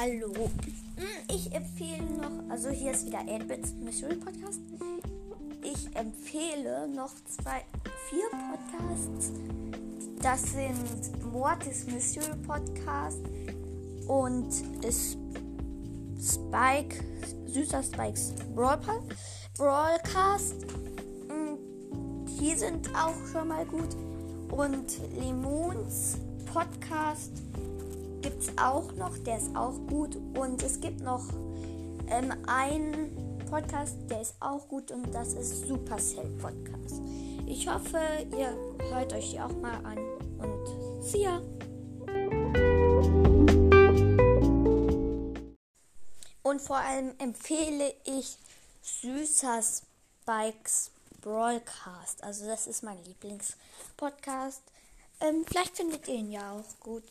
Hallo. Hm, ich empfehle noch, also hier ist wieder 8-Bits Mystery Podcast. Ich empfehle noch zwei, vier Podcasts. Das sind Mortis Mystery Podcast und Spike, süßer Spikes Broadcast. Hm, die sind auch schon mal gut. Und Limons Podcast gibt es auch noch, der ist auch gut. Und es gibt noch ähm, einen Podcast, der ist auch gut und das ist Supercell Podcast. Ich hoffe, ihr hört euch die auch mal an und see ya! Und vor allem empfehle ich Süßer Spikes Broadcast. Also das ist mein Lieblingspodcast. Ähm, vielleicht findet ihr ihn ja auch gut.